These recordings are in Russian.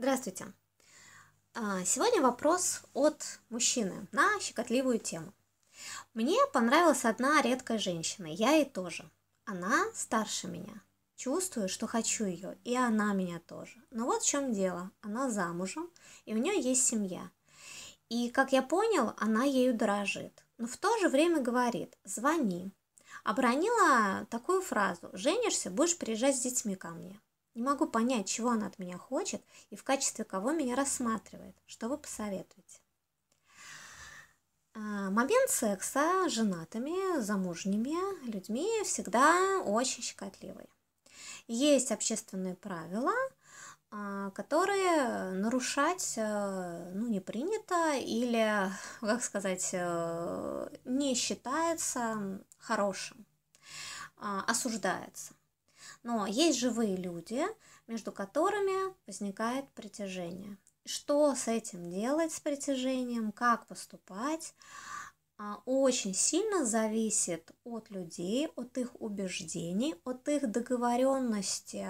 Здравствуйте. А, Сегодня вопрос от мужчины на щекотливую тему. Мне понравилась одна редкая женщина, я ей тоже. Она старше меня. Чувствую, что хочу ее, и она меня тоже. Но вот в чем дело. Она замужем, и у нее есть семья. И, как я понял, она ею дорожит. Но в то же время говорит, звони. Обронила такую фразу, женишься, будешь приезжать с детьми ко мне. Не могу понять, чего она от меня хочет и в качестве кого меня рассматривает. Что вы посоветуете? А, момент секса с женатыми, замужними людьми всегда очень щекотливый. Есть общественные правила, а, которые нарушать э, ну, не принято или, как сказать, э, не считается хорошим, а, осуждается. Но есть живые люди, между которыми возникает притяжение. Что с этим делать, с притяжением, как поступать, а, очень сильно зависит от людей, от их убеждений, от их договоренности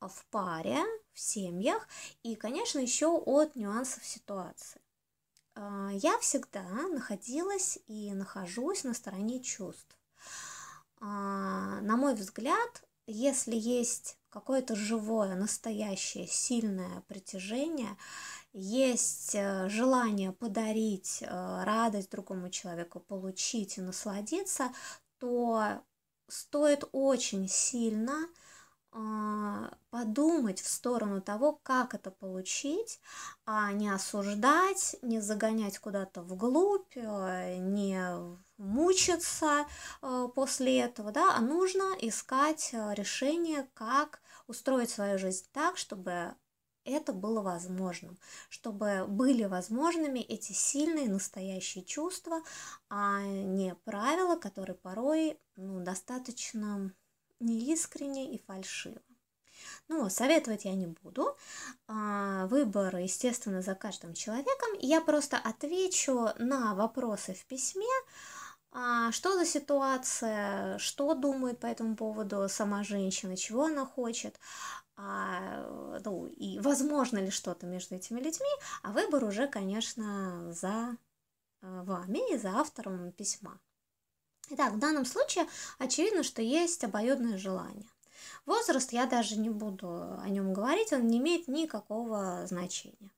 а, в паре, в семьях и, конечно, еще от нюансов ситуации. А, я всегда находилась и нахожусь на стороне чувств. На мой взгляд, если есть какое-то живое, настоящее, сильное притяжение, есть э, желание подарить э, радость другому человеку, получить и насладиться, то стоит очень сильно подумать в сторону того, как это получить, а не осуждать, не загонять куда-то вглубь, э, не мучиться э, после этого, да, а нужно искать э, решение, как устроить свою жизнь так, чтобы это было возможным, чтобы были возможными эти сильные настоящие чувства, а не правила, которые порой ну, достаточно неискренне и фальшиво. Ну, советовать я не буду. А, выбор, естественно, за каждым человеком. Я просто отвечу на вопросы в письме, а, что за ситуация, что думает по этому поводу сама женщина, чего она хочет, а, ну, и возможно ли что-то между этими людьми, а выбор уже, конечно, за вами и за автором письма. Итак, в данном случае очевидно, что есть обоюдное желание. Возраст я даже не буду о нем говорить, он не имеет никакого значения.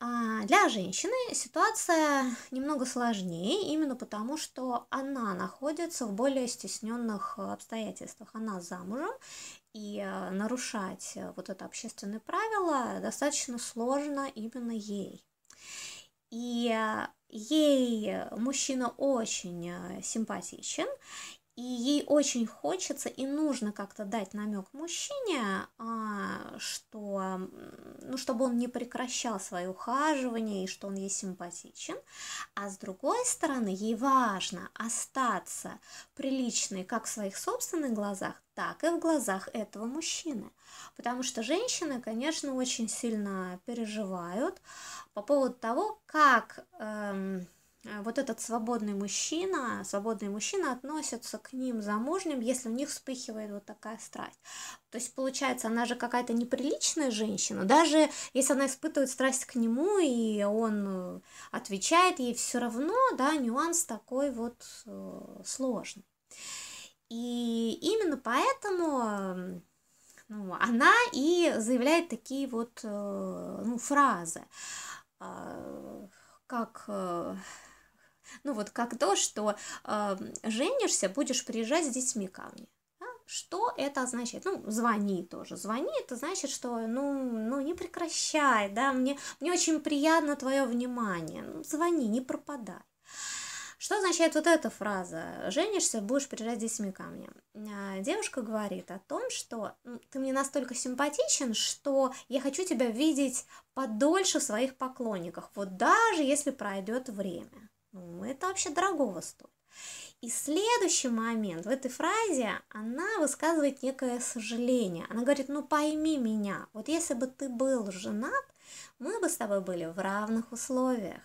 А для женщины ситуация немного сложнее, именно потому что она находится в более стесненных обстоятельствах. Она замужем, и э, нарушать вот это общественное правило достаточно сложно именно ей. И э, ей мужчина очень э, симпатичен, и ей очень хочется и нужно как-то дать намек мужчине, а, что, ну, чтобы он не прекращал свое ухаживание и что он ей симпатичен. А с другой стороны, ей важно остаться приличной как в своих собственных глазах, так и в глазах этого мужчины. Потому что женщины, конечно, очень сильно переживают по поводу того, как... Эм, Э, вот этот свободный мужчина, свободные мужчины относятся к ним замужним, если у них вспыхивает вот такая страсть. То есть, получается, она же какая-то неприличная женщина, даже если она испытывает страсть к нему, и он э, отвечает ей все равно, да, нюанс такой вот э, сложный. И именно поэтому ну, она и заявляет такие вот ну, фразы, как ну вот как то, что э, женишься, будешь приезжать с детьми ко мне. Да? Что это означает? Ну, звони тоже. Звони, это значит, что, ну, ну не прекращай, да, мне, мне очень приятно твое внимание. Ну, звони, не пропадай. Что означает вот эта фраза? Женишься, будешь приезжать с детьми ко мне. А, девушка говорит о том, что ты мне настолько симпатичен, что я хочу тебя видеть подольше в своих поклонниках, вот даже если пройдет время. Ну, это вообще дорогого стоит. И следующий момент в этой фразе она высказывает некое сожаление. Она говорит, ну пойми меня, вот если бы ты был женат, мы бы с тобой были в равных условиях.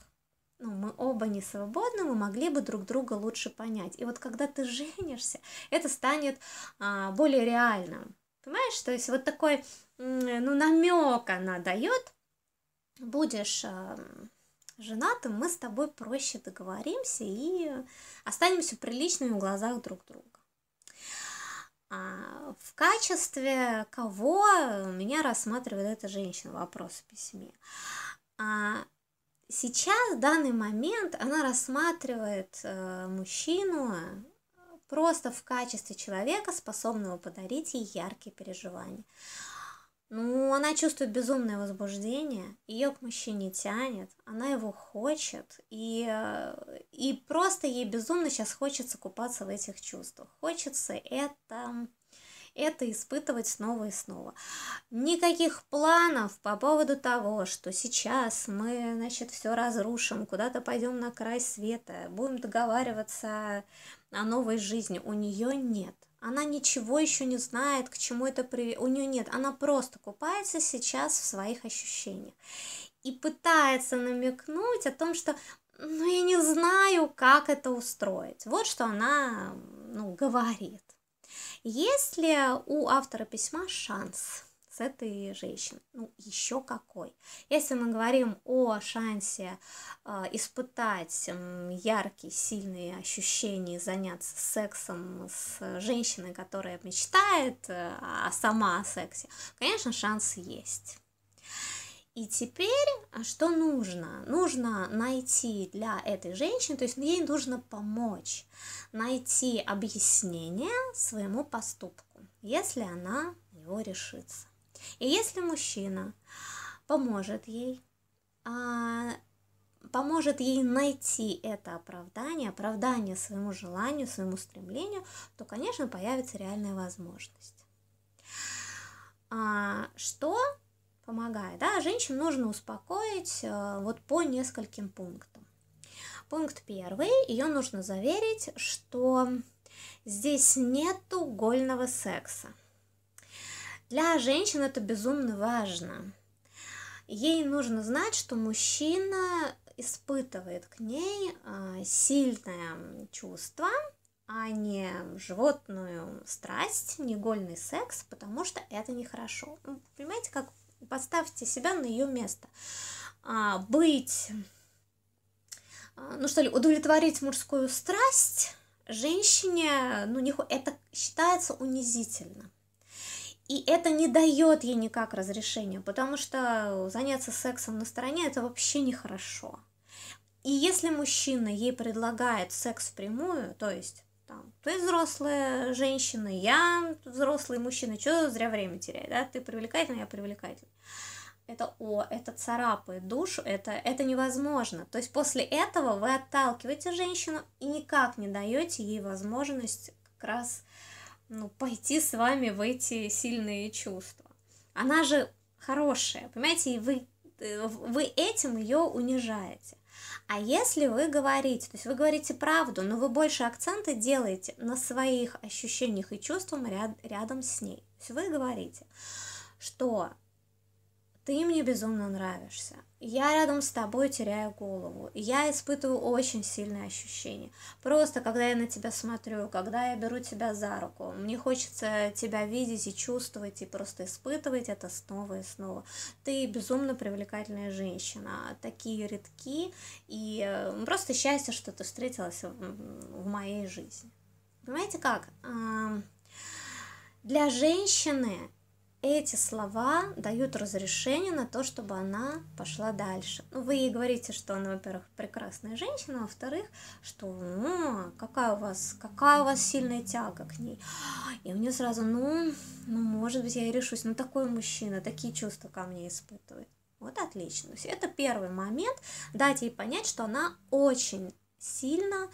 Ну, мы оба не свободны, мы могли бы друг друга лучше понять. И вот когда ты женишься, это станет а, более реальным. Понимаешь, то есть вот такой ну, намек она дает, будешь эм, женатым, мы с тобой проще договоримся и останемся приличными в глазах друг друга. А в качестве кого меня рассматривает эта женщина, вопрос в письме. А сейчас, в данный момент, она рассматривает э, мужчину просто в качестве человека, способного подарить ей яркие переживания. Ну, она чувствует безумное возбуждение, ее к мужчине тянет, она его хочет, и, э, и просто ей безумно сейчас хочется купаться в этих чувствах. Хочется это, это испытывать снова и снова. Никаких планов по поводу того, что сейчас мы, значит, все разрушим, куда-то пойдем на край света, будем договариваться о новой жизни, у нее нет. Она ничего еще не знает, к чему это приведет. У нее нет. Она просто купается сейчас в своих ощущениях. И пытается намекнуть о том, что ну, я не знаю, как это устроить. Вот что она ну, говорит. Если у автора письма шанс с этой женщиной. Ну, еще какой. Если мы говорим о шансе э, испытать э, яркие, сильные ощущения, заняться сексом с женщиной, которая мечтает, э, сама о сексе, конечно, шанс есть. И теперь а что нужно? Нужно найти для этой женщины, то есть ей нужно помочь найти объяснение своему поступку, если она его решится. И если мужчина поможет ей, а, поможет ей найти это оправдание, оправдание своему желанию, своему стремлению, то, конечно, появится реальная возможность. А, что помогает? Да, женщину нужно успокоить а, вот по нескольким пунктам. Пункт первый, ее нужно заверить, что здесь нету гольного секса. Для женщин это безумно важно. Ей нужно знать, что мужчина испытывает к ней а, сильное чувство, а не животную страсть, не гольный секс, потому что это нехорошо. Ну, понимаете, как поставьте себя на ее место. А, быть, а, ну что ли, удовлетворить мужскую страсть женщине, ну, не, это считается унизительно. И это не дает ей никак разрешения, потому что заняться сексом на стороне это вообще нехорошо. И если мужчина ей предлагает секс впрямую, то есть там, ты взрослая женщина, я взрослый мужчина, что зря время терять, да, ты привлекательный, я привлекательный. Это о, это царапает душу, это, это невозможно. То есть после этого вы отталкиваете женщину и никак не даете ей возможность как раз ну, пойти с вами в эти сильные чувства. Она же хорошая, понимаете, и вы, э, вы этим ее унижаете. А если вы говорите, то есть вы говорите правду, но вы больше акценты делаете на своих ощущениях и чувствах ряд, рядом с ней. То есть вы говорите, что ты мне безумно нравишься. Я рядом с тобой теряю голову. Я испытываю очень сильные ощущения. Просто когда я на тебя смотрю, когда я беру тебя за руку, мне хочется тебя видеть и чувствовать, и просто испытывать это снова и снова. Ты безумно привлекательная женщина. Такие редки. И э, просто счастье, что ты встретилась в моей жизни. Понимаете как? Для женщины эти слова дают разрешение на то, чтобы она пошла дальше. Ну, вы ей говорите, что она, во-первых, прекрасная женщина, а во-вторых, что ну, какая у вас, какая у вас сильная тяга к ней. И у нее сразу, ну, ну, может быть, я и решусь. Ну, такой мужчина, такие чувства ко мне испытывает. Вот отлично. То есть это первый момент, дать ей понять, что она очень сильно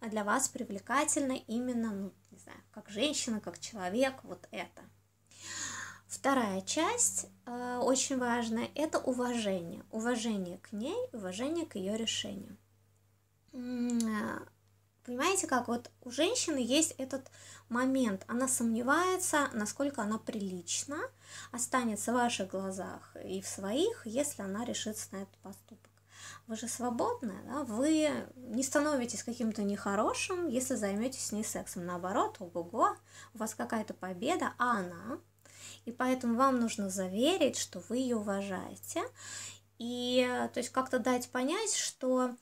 для вас привлекательна именно, ну, не знаю, как женщина, как человек, вот это. Вторая часть э, очень важная – это уважение. Уважение к ней, уважение к ее решению. Э, понимаете, как вот у женщины есть этот момент, она сомневается, насколько она прилична, останется в ваших глазах и в своих, если она решится на этот поступок. Вы же свободная, да? вы не становитесь каким-то нехорошим, если займетесь ней сексом. Наоборот, ого-го, у вас какая-то победа, а она И поэтому вам нужно заверить, что вы ее уважаете. И то есть как-то дать понять, что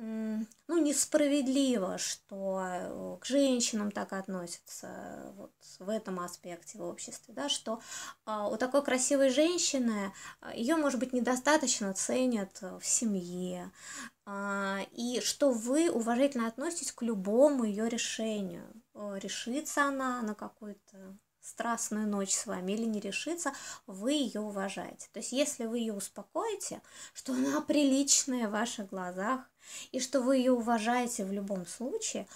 ну, несправедливо, что э, к женщинам так относятся вот в этом аспекте в обществе, да, что у такой красивой женщины ее, может быть, недостаточно ценят в семье, и что вы уважительно относитесь к любому ее решению. Решится она на какую-то страстную ночь с вами или не решится, вы ее уважаете. То есть, если вы ее успокоите, что она приличная в ваших глазах, и что вы ее уважаете в любом случае,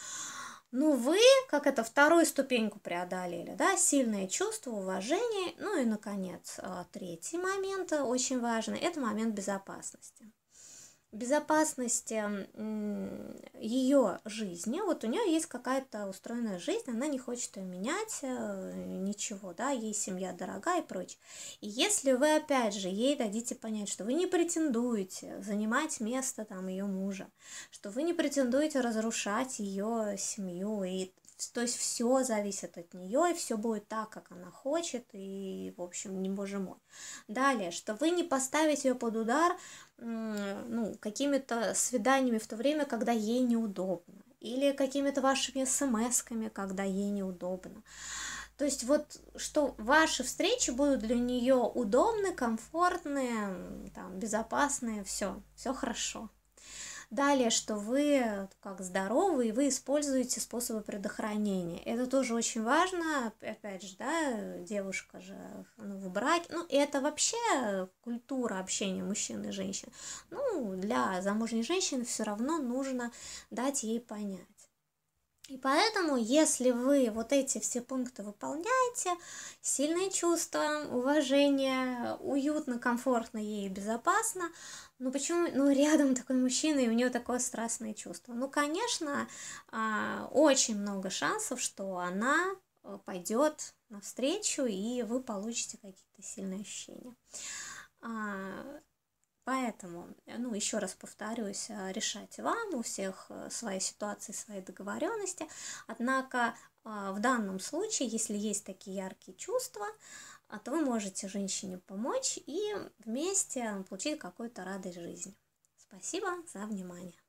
ну, вы, как это, вторую ступеньку преодолели, да, сильное чувство, уважение, ну и, наконец, а, третий момент, очень важный, это момент безопасности безопасности ее жизни, вот у нее есть какая-то устроенная жизнь, она не хочет ее менять, э, ничего, да, ей семья дорогая и прочее. И если вы, опять же, ей дадите понять, что вы не претендуете занимать место там ее мужа, что вы не претендуете разрушать ее семью и то есть все зависит от нее, и все будет так, как она хочет, и, в общем, не боже мой. Далее, что вы не поставите ее под удар ну, какими-то свиданиями в то время, когда ей неудобно, или какими-то вашими смс-ками, когда ей неудобно. То есть вот, что ваши встречи будут для нее удобны, комфортные, там, безопасные, все, все хорошо. Далее, что вы как здоровы, и вы используете способы предохранения. Это тоже очень важно. Опять же, да, девушка же ну, в браке. Ну, это вообще культура общения мужчин и женщин. Ну, для замужней женщины все равно нужно дать ей понять. И поэтому, если вы вот эти все пункты выполняете, сильные чувства, уважение, уютно, комфортно ей безопасно, ну почему, ну рядом такой мужчина, и у него такое страстное чувство. Ну, конечно, а, очень много шансов, что она э, пойдет навстречу, и вы получите какие-то сильные ощущения. А, поэтому, ну, еще раз повторюсь, э, решать вам, у всех э, свои ситуации, свои договоренности. Однако в данном случае, если есть такие яркие чувства, а то вы можете женщине помочь и вместе получить какую-то радость жизни. Спасибо за внимание.